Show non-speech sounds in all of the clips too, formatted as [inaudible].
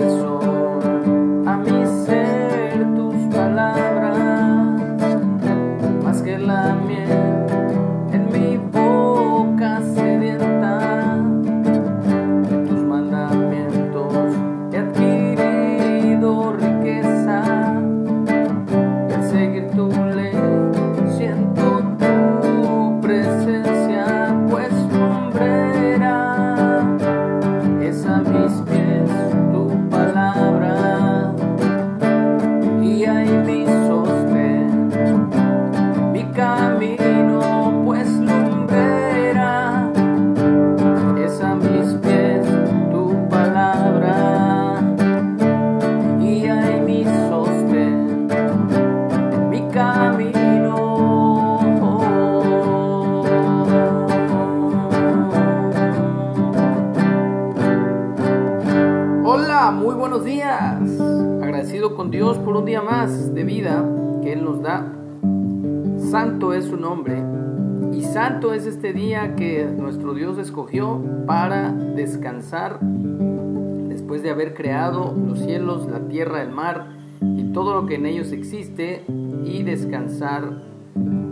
a camino. Hola, muy buenos días. Agradecido con Dios por un día más de vida que Él nos da. Santo es su nombre y santo es este día que nuestro Dios escogió para descansar después de haber creado los cielos, la tierra, el mar y todo lo que en ellos existe y descansar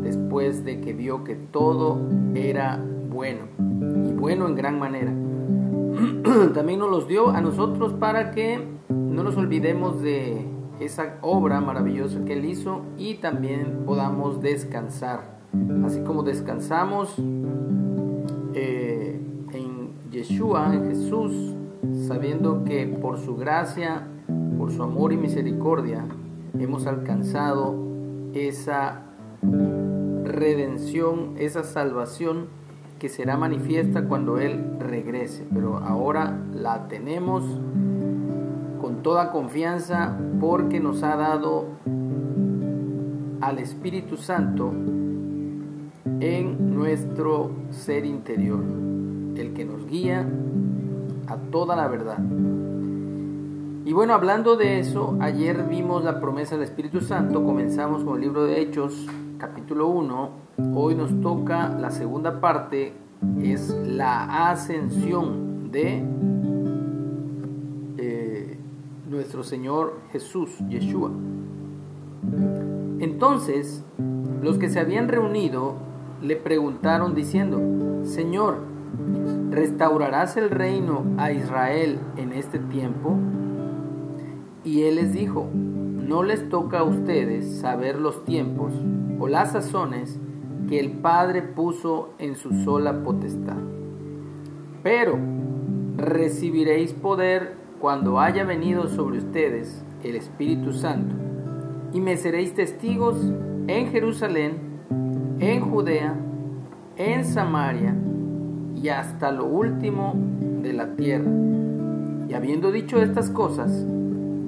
después de que vio que todo era bueno y bueno en gran manera. [clears throat] También nos los dio a nosotros para que no nos olvidemos de esa obra maravillosa que Él hizo y también podamos descansar. Así como descansamos eh, en Yeshua, en Jesús, sabiendo que por su gracia, por su amor y misericordia, hemos alcanzado esa redención, esa salvación que será manifiesta cuando Él regrese. Pero ahora la tenemos con toda confianza porque nos ha dado al Espíritu Santo en nuestro ser interior, el que nos guía a toda la verdad. Y bueno, hablando de eso, ayer vimos la promesa del Espíritu Santo, comenzamos con el libro de Hechos, capítulo 1, hoy nos toca la segunda parte, es la ascensión de eh, nuestro Señor Jesús, Yeshua. Entonces, los que se habían reunido le preguntaron diciendo, Señor, ¿restaurarás el reino a Israel en este tiempo? Y él les dijo, no les toca a ustedes saber los tiempos o las sazones que el Padre puso en su sola potestad. Pero recibiréis poder cuando haya venido sobre ustedes el Espíritu Santo, y me seréis testigos en Jerusalén, en Judea, en Samaria y hasta lo último de la tierra. Y habiendo dicho estas cosas,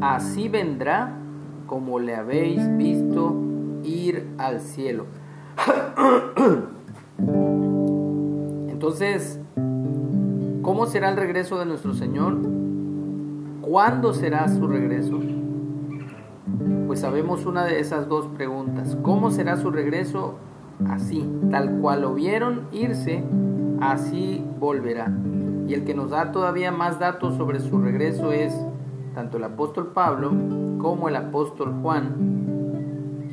así vendrá como le habéis visto ir al cielo. [clears throat] Entonces, ¿cómo será el regreso de nuestro Señor? ¿Cuándo será su regreso? Pues sabemos una de esas dos preguntas. ¿Cómo será su regreso? Así, tal cual lo vieron irse, así volverá. Y el que nos da todavía más datos sobre su regreso es tanto el apóstol Pablo como el apóstol Juan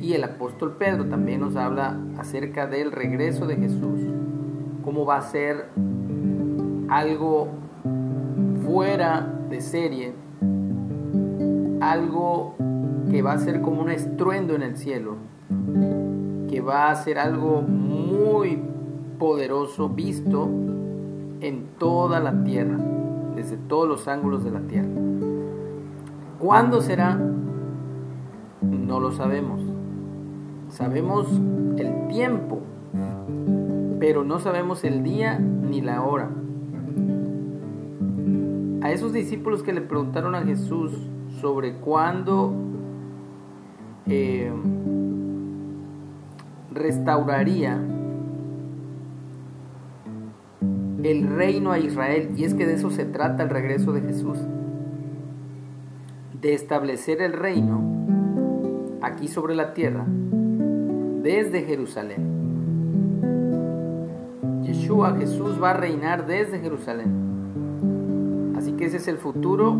y el apóstol Pedro también nos habla acerca del regreso de Jesús, cómo va a ser algo fuera de serie, algo que va a ser como un estruendo en el cielo, que va a ser algo muy poderoso visto en toda la tierra, desde todos los ángulos de la tierra. ¿Cuándo será? No lo sabemos. Sabemos el tiempo, pero no sabemos el día ni la hora. A esos discípulos que le preguntaron a Jesús sobre cuándo eh, restauraría el reino a Israel. Y es que de eso se trata el regreso de Jesús. De establecer el reino aquí sobre la tierra desde Jerusalén. Yeshua, Jesús va a reinar desde Jerusalén. Así que ese es el futuro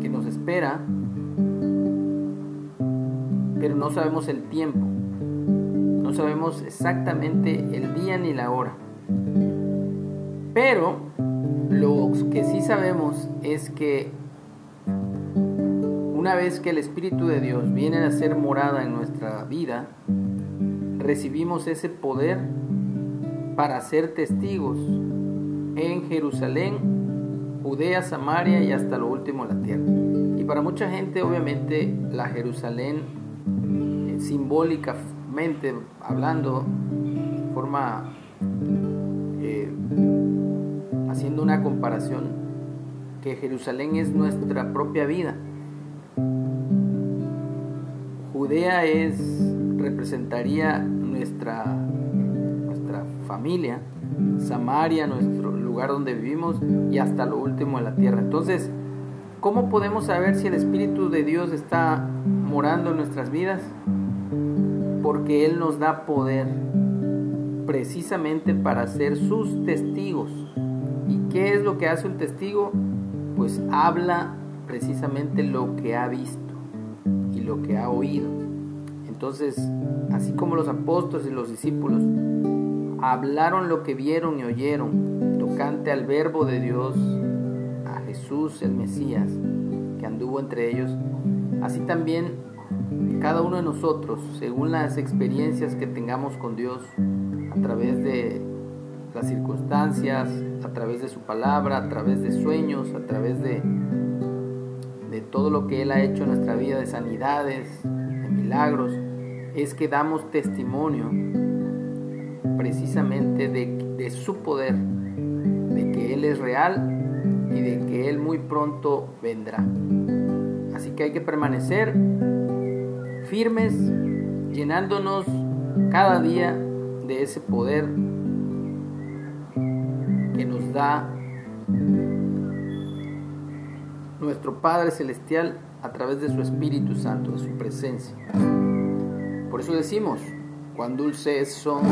que nos espera, pero no sabemos el tiempo, no sabemos exactamente el día ni la hora. Pero lo que sí sabemos es que una vez que el Espíritu de Dios viene a ser morada en nuestra vida, recibimos ese poder para ser testigos en Jerusalén, Judea, Samaria y hasta lo último la tierra. Y para mucha gente obviamente la Jerusalén eh, simbólicamente hablando, forma eh, haciendo una comparación, que Jerusalén es nuestra propia vida. Judea es, representaría nuestra, nuestra familia, Samaria, nuestro lugar donde vivimos y hasta lo último en la tierra. Entonces, ¿cómo podemos saber si el Espíritu de Dios está morando en nuestras vidas? Porque Él nos da poder precisamente para ser sus testigos ¿Qué es lo que hace un testigo? Pues habla precisamente lo que ha visto y lo que ha oído. Entonces, así como los apóstoles y los discípulos hablaron lo que vieron y oyeron tocante al verbo de Dios, a Jesús el Mesías, que anduvo entre ellos, así también cada uno de nosotros, según las experiencias que tengamos con Dios, a través de las circunstancias, a través de su palabra, a través de sueños, a través de, de todo lo que Él ha hecho en nuestra vida, de sanidades, de milagros, es que damos testimonio precisamente de, de su poder, de que Él es real y de que Él muy pronto vendrá. Así que hay que permanecer firmes, llenándonos cada día de ese poder que nos da nuestro Padre Celestial a través de su Espíritu Santo, de su presencia. Por eso decimos, cuán dulces son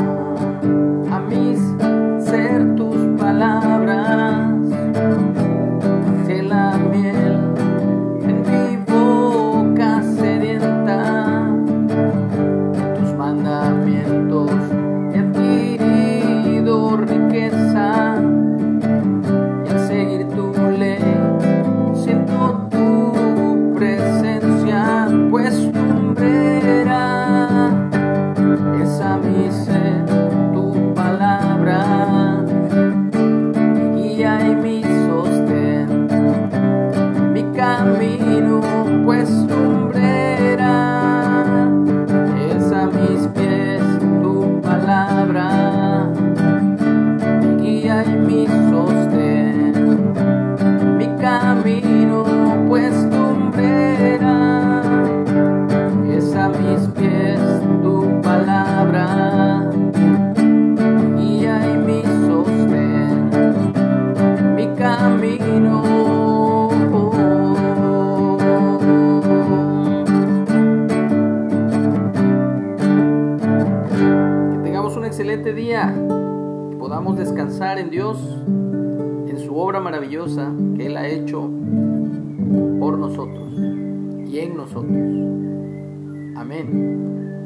descansar en Dios, en su obra maravillosa que Él ha hecho por nosotros y en nosotros. Amén.